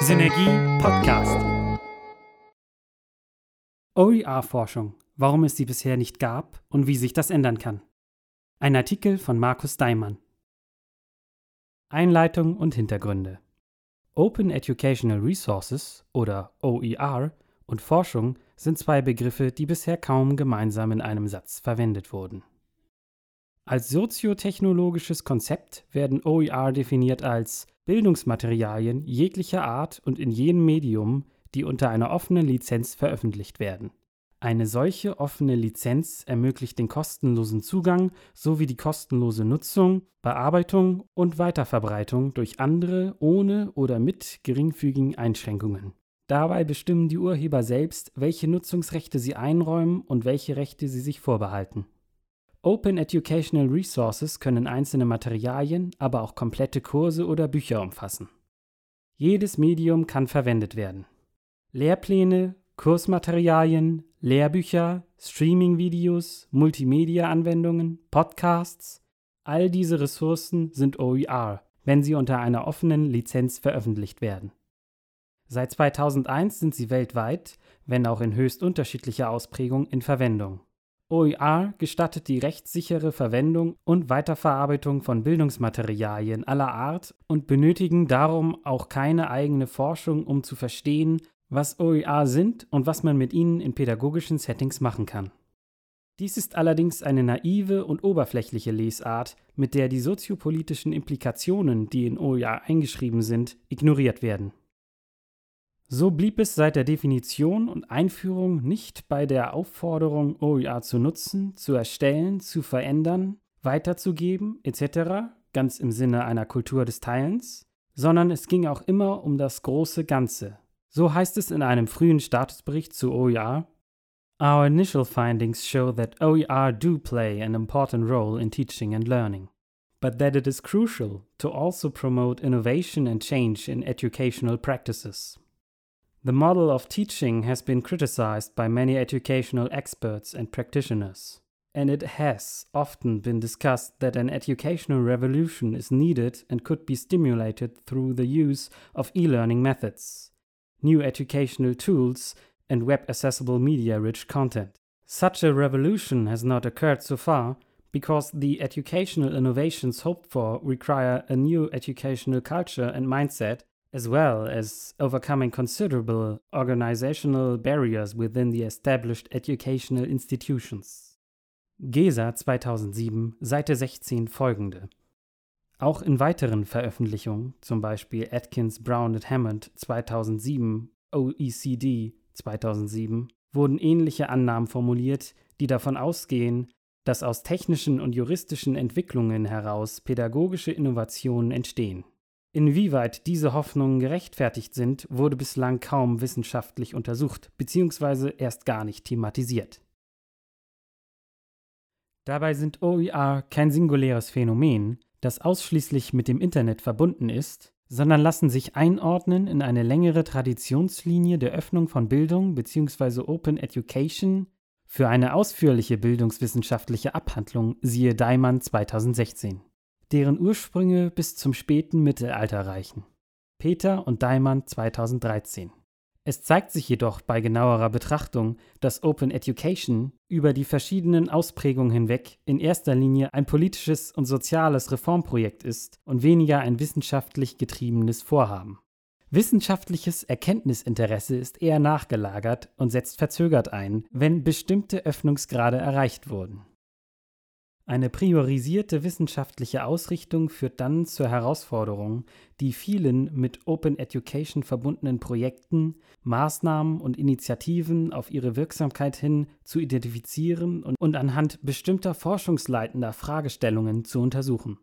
Synergie Podcast. OER-Forschung, warum es sie bisher nicht gab und wie sich das ändern kann. Ein Artikel von Markus Daimann. Einleitung und Hintergründe. Open Educational Resources oder OER und Forschung sind zwei Begriffe, die bisher kaum gemeinsam in einem Satz verwendet wurden. Als soziotechnologisches Konzept werden OER definiert als Bildungsmaterialien jeglicher Art und in jedem Medium, die unter einer offenen Lizenz veröffentlicht werden. Eine solche offene Lizenz ermöglicht den kostenlosen Zugang sowie die kostenlose Nutzung, Bearbeitung und Weiterverbreitung durch andere ohne oder mit geringfügigen Einschränkungen. Dabei bestimmen die Urheber selbst, welche Nutzungsrechte sie einräumen und welche Rechte sie sich vorbehalten. Open Educational Resources können einzelne Materialien, aber auch komplette Kurse oder Bücher umfassen. Jedes Medium kann verwendet werden. Lehrpläne, Kursmaterialien, Lehrbücher, Streaming-Videos, Multimedia-Anwendungen, Podcasts, all diese Ressourcen sind OER, wenn sie unter einer offenen Lizenz veröffentlicht werden. Seit 2001 sind sie weltweit, wenn auch in höchst unterschiedlicher Ausprägung, in Verwendung. OER gestattet die rechtssichere Verwendung und Weiterverarbeitung von Bildungsmaterialien aller Art und benötigen darum auch keine eigene Forschung, um zu verstehen, was OER sind und was man mit ihnen in pädagogischen Settings machen kann. Dies ist allerdings eine naive und oberflächliche Lesart, mit der die soziopolitischen Implikationen, die in OER eingeschrieben sind, ignoriert werden. So blieb es seit der Definition und Einführung nicht bei der Aufforderung, OER zu nutzen, zu erstellen, zu verändern, weiterzugeben etc., ganz im Sinne einer Kultur des Teilens, sondern es ging auch immer um das große Ganze. So heißt es in einem frühen Statusbericht zu OER, Our initial findings show that OER do play an important role in teaching and learning, but that it is crucial to also promote innovation and change in educational practices. The model of teaching has been criticized by many educational experts and practitioners, and it has often been discussed that an educational revolution is needed and could be stimulated through the use of e learning methods, new educational tools, and web accessible media rich content. Such a revolution has not occurred so far because the educational innovations hoped for require a new educational culture and mindset as well as overcoming considerable organizational barriers within the established educational institutions. GESA 2007, Seite 16 folgende. Auch in weiteren Veröffentlichungen, zum Beispiel Atkins, Brown und Hammond 2007, OECD 2007, wurden ähnliche Annahmen formuliert, die davon ausgehen, dass aus technischen und juristischen Entwicklungen heraus pädagogische Innovationen entstehen. Inwieweit diese Hoffnungen gerechtfertigt sind, wurde bislang kaum wissenschaftlich untersucht bzw. erst gar nicht thematisiert. Dabei sind OER kein singuläres Phänomen, das ausschließlich mit dem Internet verbunden ist, sondern lassen sich einordnen in eine längere Traditionslinie der Öffnung von Bildung bzw. Open Education für eine ausführliche bildungswissenschaftliche Abhandlung siehe Daimann 2016 deren Ursprünge bis zum späten Mittelalter reichen. Peter und Daimann 2013. Es zeigt sich jedoch bei genauerer Betrachtung, dass Open Education über die verschiedenen Ausprägungen hinweg in erster Linie ein politisches und soziales Reformprojekt ist und weniger ein wissenschaftlich getriebenes Vorhaben. Wissenschaftliches Erkenntnisinteresse ist eher nachgelagert und setzt verzögert ein, wenn bestimmte Öffnungsgrade erreicht wurden. Eine priorisierte wissenschaftliche Ausrichtung führt dann zur Herausforderung, die vielen mit Open Education verbundenen Projekten, Maßnahmen und Initiativen auf ihre Wirksamkeit hin zu identifizieren und, anhand bestimmter forschungsleitender Fragestellungen zu untersuchen.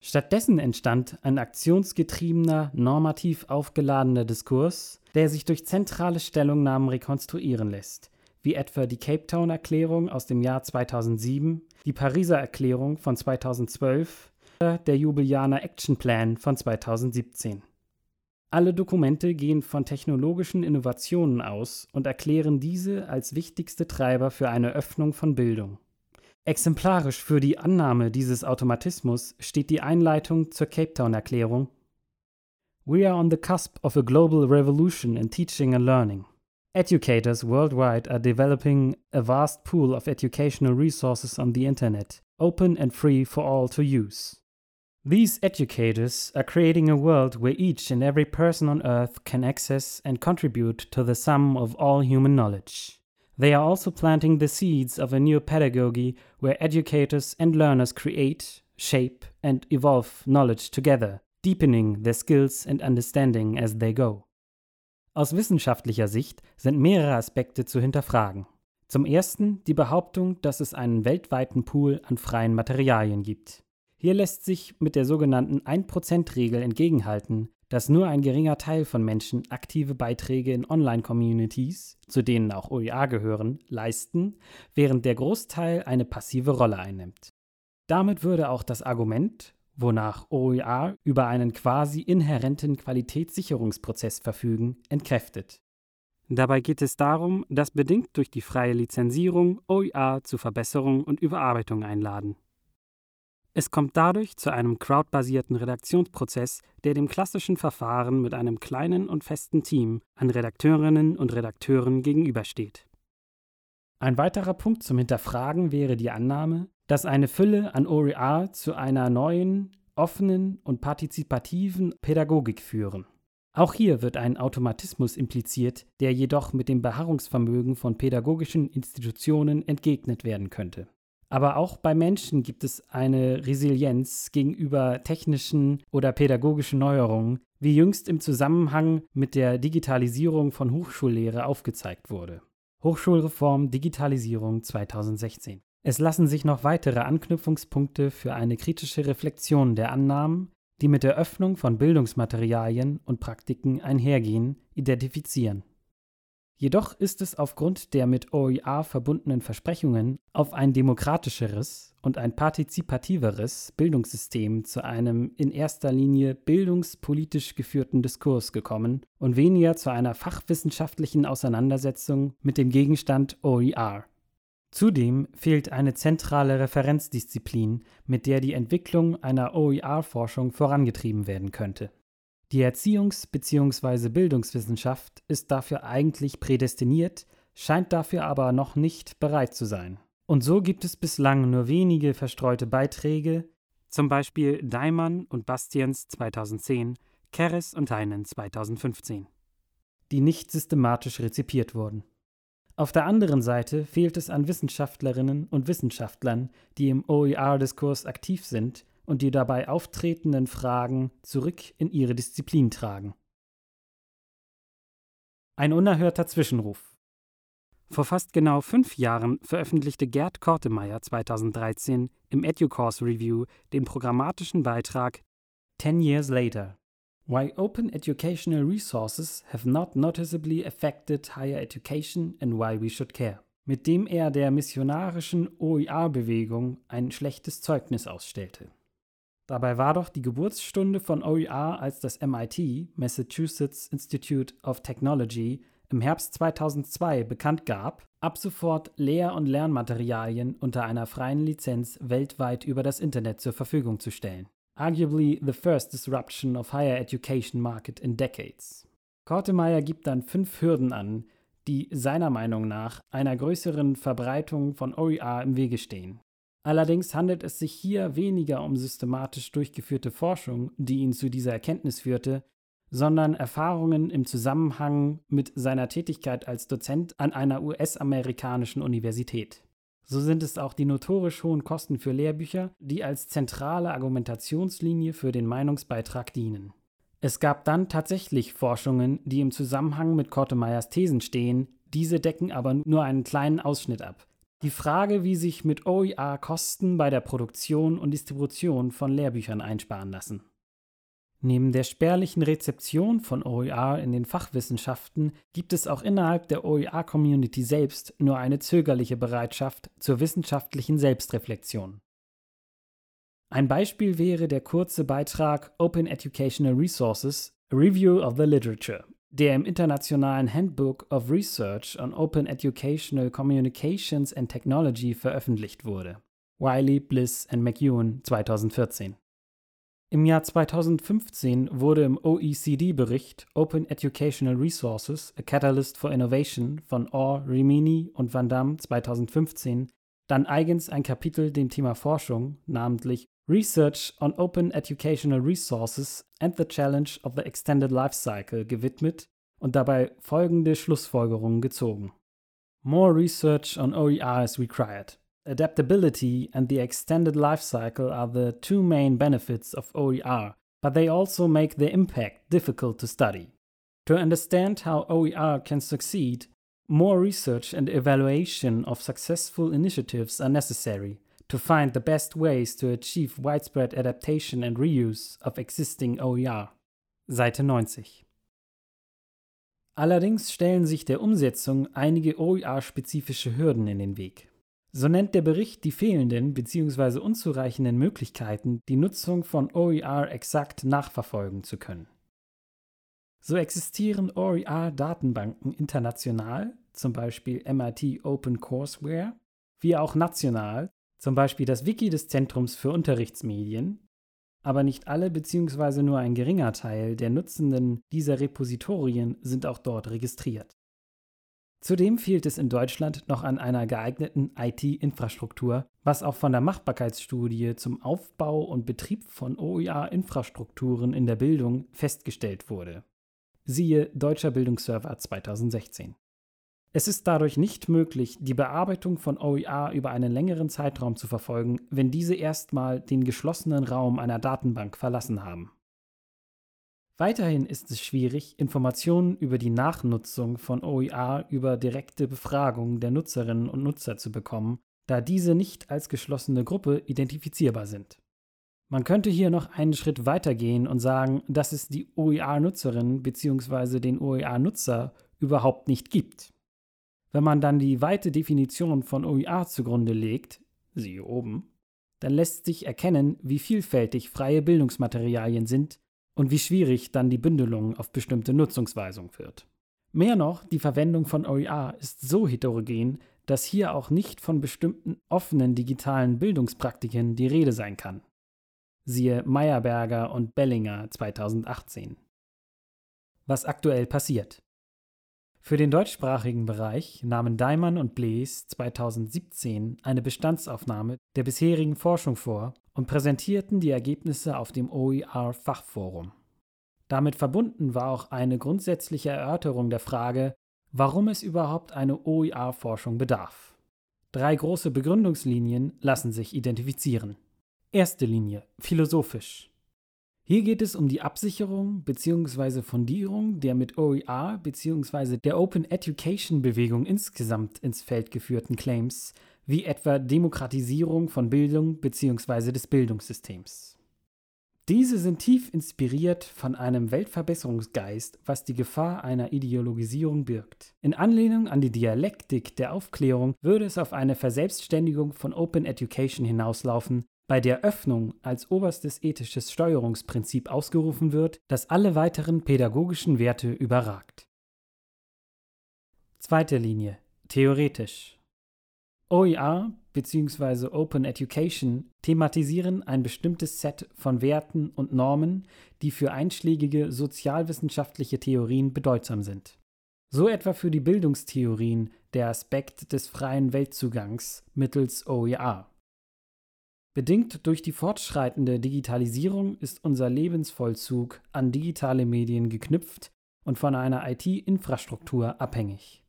Stattdessen entstand ein aktionsgetriebener, normativ aufgeladener Diskurs, der sich durch zentrale Stellungnahmen rekonstruieren lässt, wie etwa die Cape Town Erklärung aus dem Jahr 2007, die Pariser Erklärung von 2012 oder der Jubilianer Action Plan von 2017. Alle Dokumente gehen von technologischen Innovationen aus und erklären diese als wichtigste Treiber für eine Öffnung von Bildung. Exemplarisch für die Annahme dieses Automatismus steht die Einleitung zur Cape Town Erklärung We are on the cusp of a global revolution in teaching and learning. Educators worldwide are developing a vast pool of educational resources on the internet, open and free for all to use. These educators are creating a world where each and every person on earth can access and contribute to the sum of all human knowledge. They are also planting the seeds of a new pedagogy where educators and learners create, shape, and evolve knowledge together, deepening their skills and understanding as they go. Aus wissenschaftlicher Sicht sind mehrere Aspekte zu hinterfragen. Zum ersten die Behauptung, dass es einen weltweiten Pool an freien Materialien gibt. Hier lässt sich mit der sogenannten 1%-Regel entgegenhalten, dass nur ein geringer Teil von Menschen aktive Beiträge in Online-Communities, zu denen auch OER gehören, leisten, während der Großteil eine passive Rolle einnimmt. Damit würde auch das Argument, wonach OER über einen quasi inhärenten Qualitätssicherungsprozess verfügen, entkräftet. Dabei geht es darum, dass bedingt durch die freie Lizenzierung OER zu Verbesserung und Überarbeitung einladen. Es kommt dadurch zu einem crowdbasierten Redaktionsprozess, der dem klassischen Verfahren mit einem kleinen und festen Team an Redakteurinnen und Redakteuren gegenübersteht. Ein weiterer Punkt zum Hinterfragen wäre die Annahme, dass eine Fülle an OER zu einer neuen, offenen und partizipativen Pädagogik führen. Auch hier wird ein Automatismus impliziert, der jedoch mit dem Beharrungsvermögen von pädagogischen Institutionen entgegnet werden könnte. Aber auch bei Menschen gibt es eine Resilienz gegenüber technischen oder pädagogischen Neuerungen, wie jüngst im Zusammenhang mit der Digitalisierung von Hochschullehre aufgezeigt wurde. Hochschulreform Digitalisierung 2016. Es lassen sich noch weitere Anknüpfungspunkte für eine kritische Reflexion der Annahmen, die mit der Öffnung von Bildungsmaterialien und Praktiken einhergehen, identifizieren. Jedoch ist es aufgrund der mit OER verbundenen Versprechungen auf ein demokratischeres und ein partizipativeres Bildungssystem zu einem in erster Linie bildungspolitisch geführten Diskurs gekommen und weniger zu einer fachwissenschaftlichen Auseinandersetzung mit dem Gegenstand OER. Zudem fehlt eine zentrale Referenzdisziplin, mit der die Entwicklung einer OER-Forschung vorangetrieben werden könnte. Die Erziehungs- bzw. Bildungswissenschaft ist dafür eigentlich prädestiniert, scheint dafür aber noch nicht bereit zu sein. Und so gibt es bislang nur wenige verstreute Beiträge, zum Beispiel Daimann und Bastians 2010, Keres und Heinen 2015, die nicht systematisch rezipiert wurden. Auf der anderen Seite fehlt es an Wissenschaftlerinnen und Wissenschaftlern, die im OER-Diskurs aktiv sind und die dabei auftretenden Fragen zurück in ihre Disziplin tragen. Ein unerhörter Zwischenruf. Vor fast genau fünf Jahren veröffentlichte Gerd Kortemeyer 2013 im EduCourse Review den programmatischen Beitrag Ten Years Later Why Open Educational Resources Have Not Noticeably Affected Higher Education and Why We Should Care, mit dem er der missionarischen OER-Bewegung ein schlechtes Zeugnis ausstellte. Dabei war doch die Geburtsstunde von OER, als das MIT, Massachusetts Institute of Technology, im Herbst 2002 bekannt gab, ab sofort Lehr- und Lernmaterialien unter einer freien Lizenz weltweit über das Internet zur Verfügung zu stellen arguably the first disruption of higher education market in decades. Kortemeyer gibt dann fünf Hürden an, die seiner Meinung nach einer größeren Verbreitung von OER im Wege stehen. Allerdings handelt es sich hier weniger um systematisch durchgeführte Forschung, die ihn zu dieser Erkenntnis führte, sondern Erfahrungen im Zusammenhang mit seiner Tätigkeit als Dozent an einer US-amerikanischen Universität. So sind es auch die notorisch hohen Kosten für Lehrbücher, die als zentrale Argumentationslinie für den Meinungsbeitrag dienen. Es gab dann tatsächlich Forschungen, die im Zusammenhang mit Kortemeyers Thesen stehen, diese decken aber nur einen kleinen Ausschnitt ab. Die Frage, wie sich mit OER Kosten bei der Produktion und Distribution von Lehrbüchern einsparen lassen. Neben der spärlichen Rezeption von OER in den Fachwissenschaften gibt es auch innerhalb der OER-Community selbst nur eine zögerliche Bereitschaft zur wissenschaftlichen Selbstreflexion. Ein Beispiel wäre der kurze Beitrag Open Educational Resources Review of the Literature, der im Internationalen Handbook of Research on Open Educational Communications and Technology veröffentlicht wurde. Wiley, Bliss and McEwen 2014. Im Jahr 2015 wurde im OECD-Bericht Open Educational Resources, a Catalyst for Innovation von Orr, Rimini und Van Damme 2015 dann eigens ein Kapitel dem Thema Forschung, namentlich Research on Open Educational Resources and the Challenge of the Extended Life Cycle gewidmet und dabei folgende Schlussfolgerungen gezogen. More research on OER is required. Adaptability and the extended life cycle are the two main benefits of OER, but they also make the impact difficult to study. To understand how OER can succeed, more research and evaluation of successful initiatives are necessary to find the best ways to achieve widespread adaptation and reuse of existing OER. Seite 90. Allerdings stellen sich der Umsetzung einige OER-spezifische Hürden in den Weg. So nennt der Bericht die fehlenden bzw. unzureichenden Möglichkeiten, die Nutzung von OER exakt nachverfolgen zu können. So existieren OER-Datenbanken international, zum Beispiel MIT Open Courseware, wie auch national, zum Beispiel das Wiki des Zentrums für Unterrichtsmedien, aber nicht alle bzw. nur ein geringer Teil der Nutzenden dieser Repositorien sind auch dort registriert. Zudem fehlt es in Deutschland noch an einer geeigneten IT-Infrastruktur, was auch von der Machbarkeitsstudie zum Aufbau und Betrieb von OER-Infrastrukturen in der Bildung festgestellt wurde. Siehe Deutscher Bildungsserver 2016. Es ist dadurch nicht möglich, die Bearbeitung von OER über einen längeren Zeitraum zu verfolgen, wenn diese erstmal den geschlossenen Raum einer Datenbank verlassen haben. Weiterhin ist es schwierig, Informationen über die Nachnutzung von OER über direkte Befragung der Nutzerinnen und Nutzer zu bekommen, da diese nicht als geschlossene Gruppe identifizierbar sind. Man könnte hier noch einen Schritt weiter gehen und sagen, dass es die OER-Nutzerin bzw. den OER-Nutzer überhaupt nicht gibt. Wenn man dann die weite Definition von OER zugrunde legt, siehe oben, dann lässt sich erkennen, wie vielfältig freie Bildungsmaterialien sind und wie schwierig dann die Bündelung auf bestimmte Nutzungsweisung wird. Mehr noch, die Verwendung von OER ist so heterogen, dass hier auch nicht von bestimmten offenen digitalen Bildungspraktiken die Rede sein kann. Siehe Meyerberger und Bellinger 2018. Was aktuell passiert. Für den deutschsprachigen Bereich nahmen Daimann und Blees 2017 eine Bestandsaufnahme der bisherigen Forschung vor und präsentierten die Ergebnisse auf dem OER-Fachforum. Damit verbunden war auch eine grundsätzliche Erörterung der Frage, warum es überhaupt eine OER-Forschung bedarf. Drei große Begründungslinien lassen sich identifizieren. Erste Linie, philosophisch. Hier geht es um die Absicherung bzw. Fundierung der mit OER bzw. der Open Education Bewegung insgesamt ins Feld geführten Claims, wie etwa Demokratisierung von Bildung bzw. des Bildungssystems. Diese sind tief inspiriert von einem Weltverbesserungsgeist, was die Gefahr einer Ideologisierung birgt. In Anlehnung an die Dialektik der Aufklärung würde es auf eine Verselbstständigung von Open Education hinauslaufen, bei der Öffnung als oberstes ethisches Steuerungsprinzip ausgerufen wird, das alle weiteren pädagogischen Werte überragt. Zweite Linie. Theoretisch. OER bzw. Open Education thematisieren ein bestimmtes Set von Werten und Normen, die für einschlägige sozialwissenschaftliche Theorien bedeutsam sind. So etwa für die Bildungstheorien der Aspekt des freien Weltzugangs mittels OER. Bedingt durch die fortschreitende Digitalisierung ist unser Lebensvollzug an digitale Medien geknüpft und von einer IT-Infrastruktur abhängig.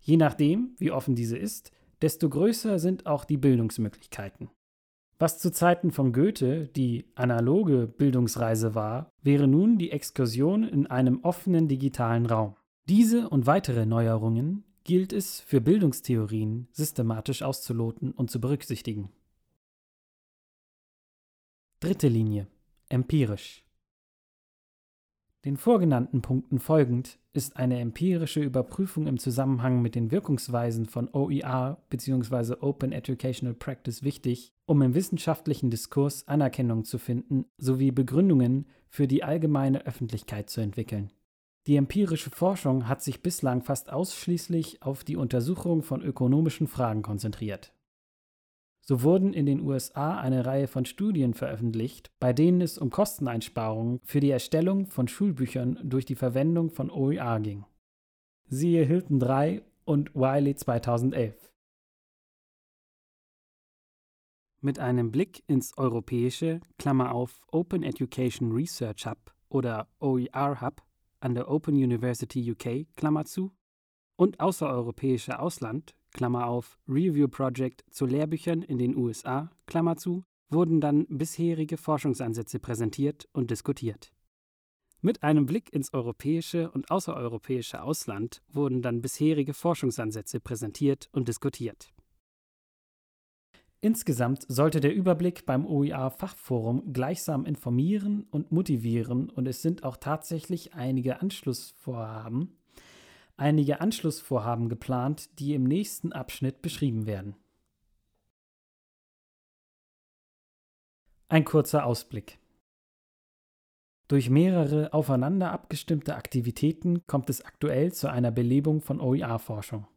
Je nachdem, wie offen diese ist, desto größer sind auch die Bildungsmöglichkeiten. Was zu Zeiten von Goethe die analoge Bildungsreise war, wäre nun die Exkursion in einem offenen digitalen Raum. Diese und weitere Neuerungen gilt es für Bildungstheorien systematisch auszuloten und zu berücksichtigen. Dritte Linie. Empirisch. Den vorgenannten Punkten folgend ist eine empirische Überprüfung im Zusammenhang mit den Wirkungsweisen von OER bzw. Open Educational Practice wichtig, um im wissenschaftlichen Diskurs Anerkennung zu finden sowie Begründungen für die allgemeine Öffentlichkeit zu entwickeln. Die empirische Forschung hat sich bislang fast ausschließlich auf die Untersuchung von ökonomischen Fragen konzentriert. So wurden in den USA eine Reihe von Studien veröffentlicht, bei denen es um Kosteneinsparungen für die Erstellung von Schulbüchern durch die Verwendung von OER ging. Siehe Hilton 3 und Wiley 2011. Mit einem Blick ins europäische Klammer auf Open Education Research Hub oder OER Hub an der Open University UK Klammer zu und außereuropäische Ausland Klammer auf, Review Project zu Lehrbüchern in den USA, Klammer zu, wurden dann bisherige Forschungsansätze präsentiert und diskutiert. Mit einem Blick ins europäische und außereuropäische Ausland wurden dann bisherige Forschungsansätze präsentiert und diskutiert. Insgesamt sollte der Überblick beim OER-Fachforum gleichsam informieren und motivieren und es sind auch tatsächlich einige Anschlussvorhaben einige Anschlussvorhaben geplant, die im nächsten Abschnitt beschrieben werden. Ein kurzer Ausblick. Durch mehrere aufeinander abgestimmte Aktivitäten kommt es aktuell zu einer Belebung von OER-Forschung.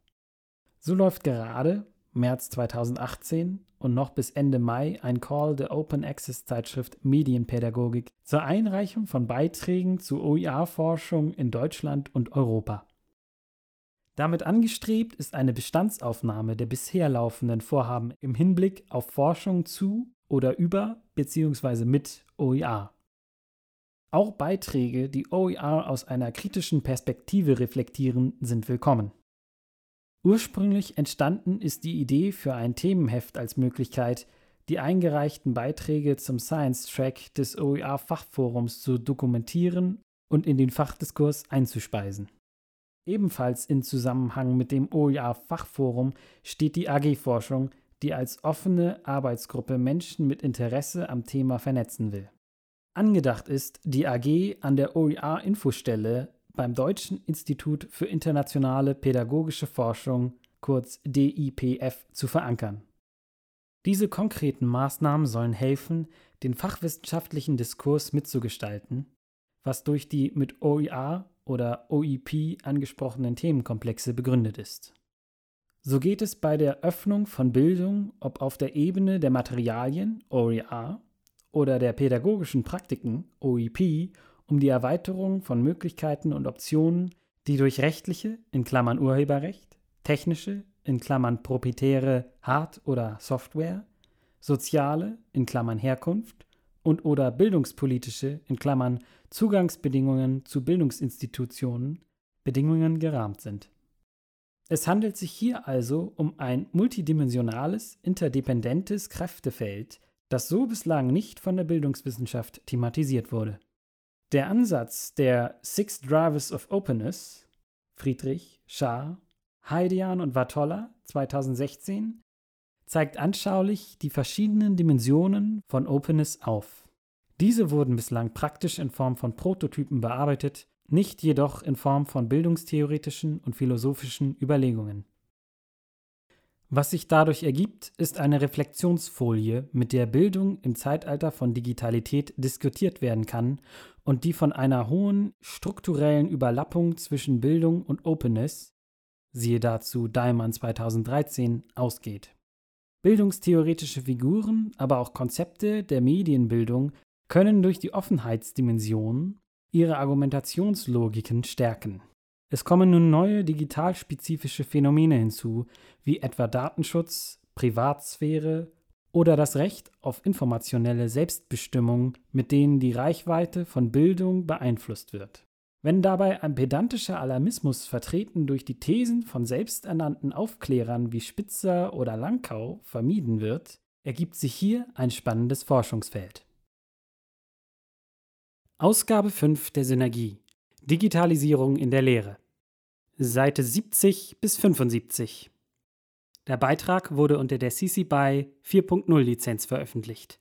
So läuft gerade, März 2018 und noch bis Ende Mai ein Call der Open Access Zeitschrift Medienpädagogik zur Einreichung von Beiträgen zu OER-Forschung in Deutschland und Europa. Damit angestrebt ist eine Bestandsaufnahme der bisher laufenden Vorhaben im Hinblick auf Forschung zu oder über bzw. mit OER. Auch Beiträge, die OER aus einer kritischen Perspektive reflektieren, sind willkommen. Ursprünglich entstanden ist die Idee für ein Themenheft als Möglichkeit, die eingereichten Beiträge zum Science Track des OER-Fachforums zu dokumentieren und in den Fachdiskurs einzuspeisen. Ebenfalls in Zusammenhang mit dem OER-Fachforum steht die AG-Forschung, die als offene Arbeitsgruppe Menschen mit Interesse am Thema vernetzen will. Angedacht ist, die AG an der OER-Infostelle beim Deutschen Institut für internationale pädagogische Forschung, kurz DIPF, zu verankern. Diese konkreten Maßnahmen sollen helfen, den fachwissenschaftlichen Diskurs mitzugestalten, was durch die mit OER oder OEP angesprochenen Themenkomplexe begründet ist. So geht es bei der Öffnung von Bildung, ob auf der Ebene der Materialien OER oder der pädagogischen Praktiken OEP, um die Erweiterung von Möglichkeiten und Optionen, die durch rechtliche in Klammern Urheberrecht, technische in Klammern proprietäre Hard- oder Software, soziale in Klammern Herkunft und oder bildungspolitische in Klammern Zugangsbedingungen zu Bildungsinstitutionen Bedingungen gerahmt sind. Es handelt sich hier also um ein multidimensionales, interdependentes Kräftefeld, das so bislang nicht von der Bildungswissenschaft thematisiert wurde. Der Ansatz der Six Drivers of Openness Friedrich, Schaar, Heidian und Watolla 2016 zeigt anschaulich die verschiedenen Dimensionen von Openness auf. Diese wurden bislang praktisch in Form von Prototypen bearbeitet, nicht jedoch in Form von bildungstheoretischen und philosophischen Überlegungen. Was sich dadurch ergibt, ist eine Reflexionsfolie, mit der Bildung im Zeitalter von Digitalität diskutiert werden kann und die von einer hohen strukturellen Überlappung zwischen Bildung und Openness, siehe dazu Daimann 2013, ausgeht. Bildungstheoretische Figuren, aber auch Konzepte der Medienbildung können durch die Offenheitsdimension ihre Argumentationslogiken stärken. Es kommen nun neue digitalspezifische Phänomene hinzu, wie etwa Datenschutz, Privatsphäre oder das Recht auf informationelle Selbstbestimmung, mit denen die Reichweite von Bildung beeinflusst wird. Wenn dabei ein pedantischer Alarmismus vertreten durch die Thesen von selbsternannten Aufklärern wie Spitzer oder Langkau vermieden wird, ergibt sich hier ein spannendes Forschungsfeld. Ausgabe 5 der Synergie Digitalisierung in der Lehre Seite 70 bis 75 Der Beitrag wurde unter der CC BY 4.0 Lizenz veröffentlicht.